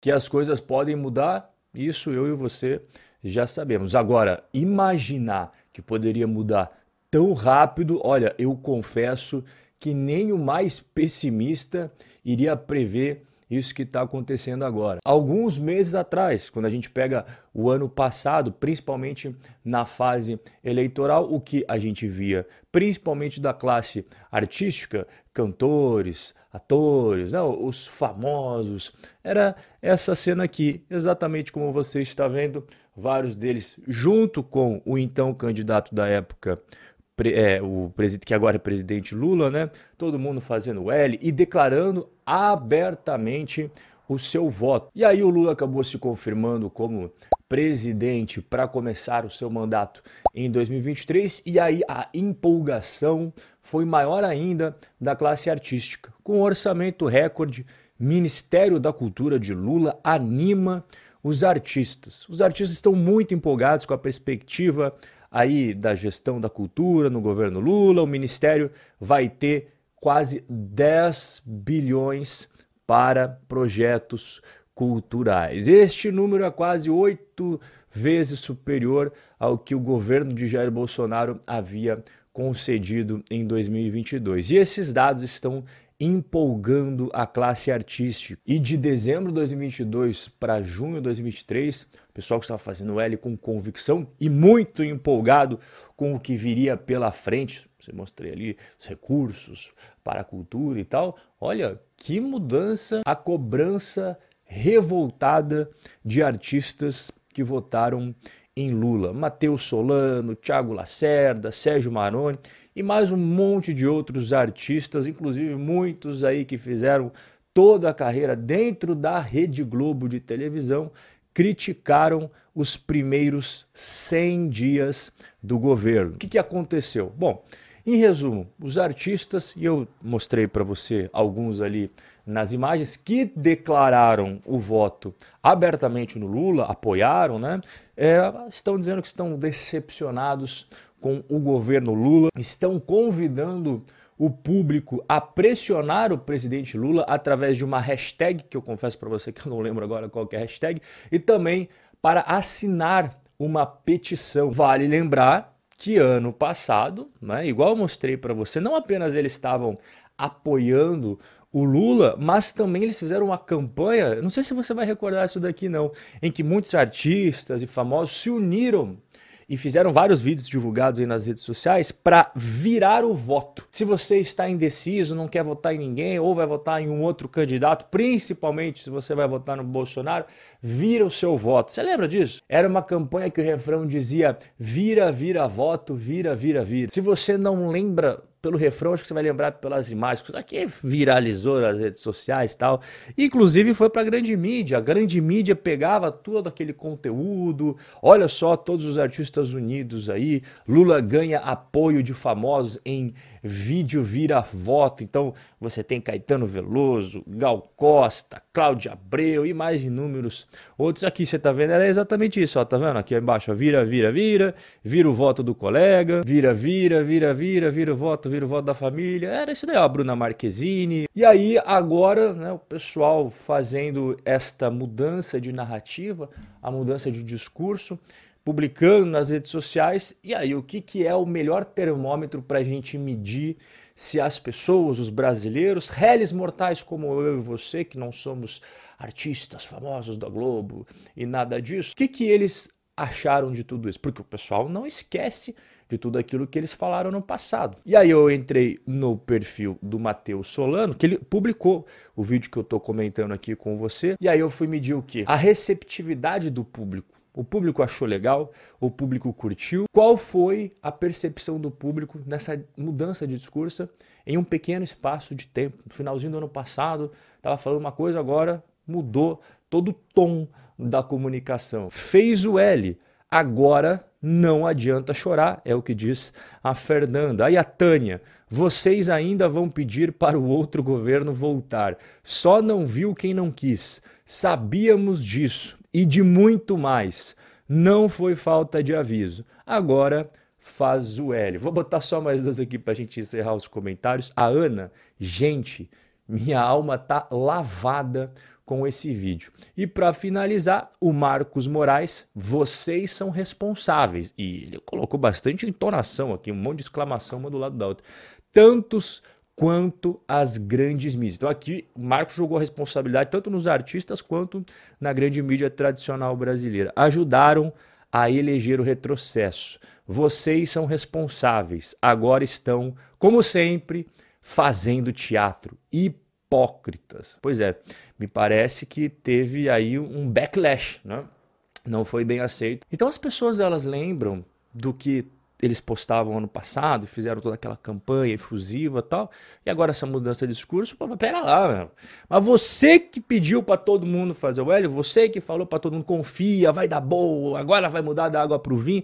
Que as coisas podem mudar, isso eu e você já sabemos. Agora, imaginar que poderia mudar tão rápido, olha, eu confesso que nem o mais pessimista iria prever isso que está acontecendo agora. Alguns meses atrás, quando a gente pega o ano passado, principalmente na fase eleitoral, o que a gente via, principalmente da classe artística, cantores, atores, os famosos, era essa cena aqui, exatamente como você está vendo, vários deles junto com o então candidato da época é, o presidente que agora é presidente Lula, né? Todo mundo fazendo L e declarando abertamente o seu voto. E aí o Lula acabou se confirmando como presidente para começar o seu mandato em 2023 e aí a empolgação foi maior ainda da classe artística. Com um orçamento recorde, Ministério da Cultura de Lula anima os artistas. Os artistas estão muito empolgados com a perspectiva aí da gestão da cultura no governo Lula, o ministério vai ter quase 10 bilhões para projetos culturais. Este número é quase oito vezes superior ao que o governo de Jair Bolsonaro havia concedido em 2022. E esses dados estão empolgando a classe artística. E de dezembro de 2022 para junho de 2023, o pessoal que estava fazendo L com convicção e muito empolgado com o que viria pela frente, você mostrei ali os recursos para a cultura e tal. Olha que mudança, a cobrança revoltada de artistas que votaram em Lula. Matheus Solano, Thiago Lacerda, Sérgio Maroni e mais um monte de outros artistas, inclusive muitos aí que fizeram toda a carreira dentro da Rede Globo de televisão, criticaram os primeiros 100 dias do governo. O que, que aconteceu? Bom, em resumo, os artistas, e eu mostrei para você alguns ali nas imagens, que declararam o voto abertamente no Lula, apoiaram, né? É, estão dizendo que estão decepcionados com o governo Lula, estão convidando o público a pressionar o presidente Lula através de uma hashtag, que eu confesso para você que eu não lembro agora qual é a hashtag, e também para assinar uma petição. Vale lembrar que ano passado, né, igual eu mostrei para você, não apenas eles estavam apoiando o Lula, mas também eles fizeram uma campanha, não sei se você vai recordar isso daqui não, em que muitos artistas e famosos se uniram e fizeram vários vídeos divulgados aí nas redes sociais para virar o voto. Se você está indeciso, não quer votar em ninguém ou vai votar em um outro candidato, principalmente se você vai votar no Bolsonaro, vira o seu voto. Você lembra disso? Era uma campanha que o refrão dizia: vira, vira voto, vira, vira, vira. Se você não lembra pelo refrão, acho que você vai lembrar pelas imagens, que aqui viralizou nas redes sociais e tal. Inclusive foi para a grande mídia. A grande mídia pegava todo aquele conteúdo. Olha só, todos os artistas unidos aí. Lula ganha apoio de famosos em vídeo vira voto. Então você tem Caetano Veloso, Gal Costa, Cláudia Abreu e mais inúmeros outros. Aqui você tá vendo, é exatamente isso, ó, tá vendo? Aqui embaixo, ó, vira, vira, vira, vira o voto do colega, vira, vira, vira, vira, vira o voto, vira o voto da família. Era isso daí, a Bruna Marquezine. E aí agora, né, o pessoal fazendo esta mudança de narrativa, a mudança de discurso, publicando nas redes sociais. E aí, o que, que é o melhor termômetro para a gente medir se as pessoas, os brasileiros, réis mortais como eu e você, que não somos artistas famosos da Globo e nada disso, o que, que eles acharam de tudo isso? Porque o pessoal não esquece de tudo aquilo que eles falaram no passado. E aí eu entrei no perfil do Matheus Solano, que ele publicou o vídeo que eu estou comentando aqui com você, e aí eu fui medir o quê? A receptividade do público. O público achou legal, o público curtiu. Qual foi a percepção do público nessa mudança de discurso em um pequeno espaço de tempo? No finalzinho do ano passado, estava falando uma coisa, agora mudou todo o tom da comunicação. Fez o L. Agora não adianta chorar, é o que diz a Fernanda. Aí a Tânia, vocês ainda vão pedir para o outro governo voltar. Só não viu quem não quis. Sabíamos disso e de muito mais. Não foi falta de aviso. Agora faz o L. Vou botar só mais duas aqui para a gente encerrar os comentários. A Ana, gente, minha alma tá lavada com esse vídeo. E para finalizar, o Marcos Moraes, vocês são responsáveis. E ele colocou bastante entonação aqui, um monte de exclamação uma do lado da outra. Tantos quanto as grandes mídias. Então aqui o Marcos jogou a responsabilidade tanto nos artistas quanto na grande mídia tradicional brasileira. Ajudaram a eleger o retrocesso. Vocês são responsáveis. Agora estão, como sempre, fazendo teatro. Hipócritas. Pois é, me parece que teve aí um backlash, né? Não foi bem aceito. Então as pessoas elas lembram do que eles postavam ano passado, fizeram toda aquela campanha efusiva tal, e agora essa mudança de discurso, pô, pera lá, meu. Mas você que pediu para todo mundo fazer o Hélio, você que falou para todo mundo, confia, vai dar boa, agora vai mudar da água pro vinho.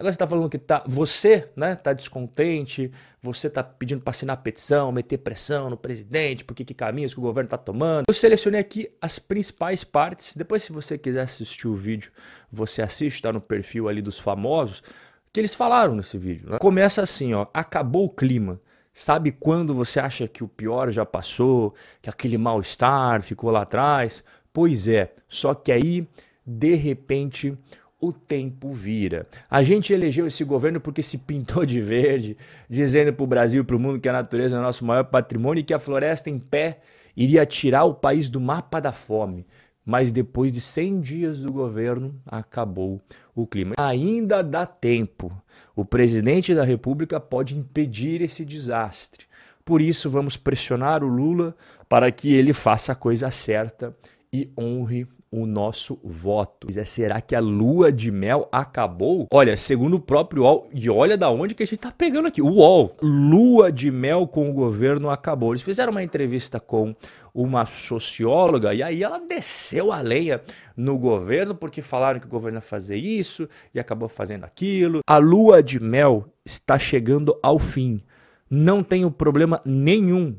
Agora você está falando que tá, você né, tá descontente, você está pedindo para assinar petição, meter pressão no presidente, porque que caminhos que o governo está tomando. Eu selecionei aqui as principais partes. Depois, se você quiser assistir o vídeo, você assiste, está no perfil ali dos famosos que eles falaram nesse vídeo. Né? Começa assim, ó, acabou o clima. Sabe quando você acha que o pior já passou, que aquele mal-estar ficou lá atrás? Pois é, só que aí, de repente, o tempo vira. A gente elegeu esse governo porque se pintou de verde, dizendo para o Brasil e para o mundo que a natureza é nosso maior patrimônio e que a floresta em pé iria tirar o país do mapa da fome mas depois de 100 dias do governo, acabou o clima. Ainda dá tempo. O presidente da República pode impedir esse desastre. Por isso, vamos pressionar o Lula para que ele faça a coisa certa e honre o nosso voto. Será que a lua de mel acabou? Olha, segundo o próprio UOL, e olha da onde que a gente tá pegando aqui. O UOL, lua de mel com o governo acabou. Eles fizeram uma entrevista com uma socióloga e aí ela desceu a lenha no governo porque falaram que o governo ia fazer isso e acabou fazendo aquilo. A lua de mel está chegando ao fim. Não tenho problema nenhum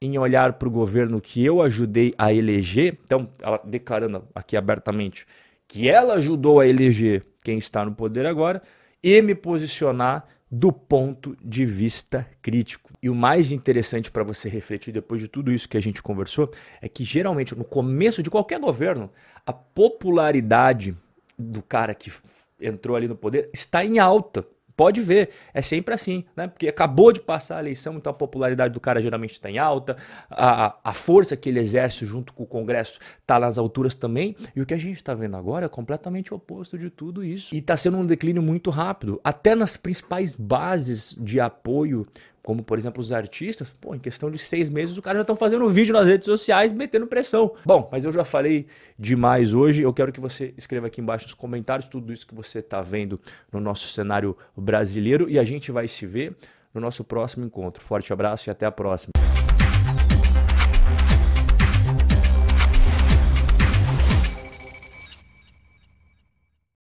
em olhar para o governo que eu ajudei a eleger, então ela declarando aqui abertamente que ela ajudou a eleger quem está no poder agora, e me posicionar do ponto de vista crítico. E o mais interessante para você refletir depois de tudo isso que a gente conversou é que geralmente no começo de qualquer governo, a popularidade do cara que entrou ali no poder está em alta. Pode ver, é sempre assim, né? Porque acabou de passar a eleição, então a popularidade do cara geralmente está em alta, a, a força que ele exerce junto com o Congresso está nas alturas também, e o que a gente está vendo agora é completamente o oposto de tudo isso. E está sendo um declínio muito rápido, até nas principais bases de apoio como por exemplo os artistas, pô, em questão de seis meses os caras já estão fazendo vídeo nas redes sociais metendo pressão. Bom, mas eu já falei demais hoje, eu quero que você escreva aqui embaixo nos comentários tudo isso que você está vendo no nosso cenário brasileiro e a gente vai se ver no nosso próximo encontro. Forte abraço e até a próxima.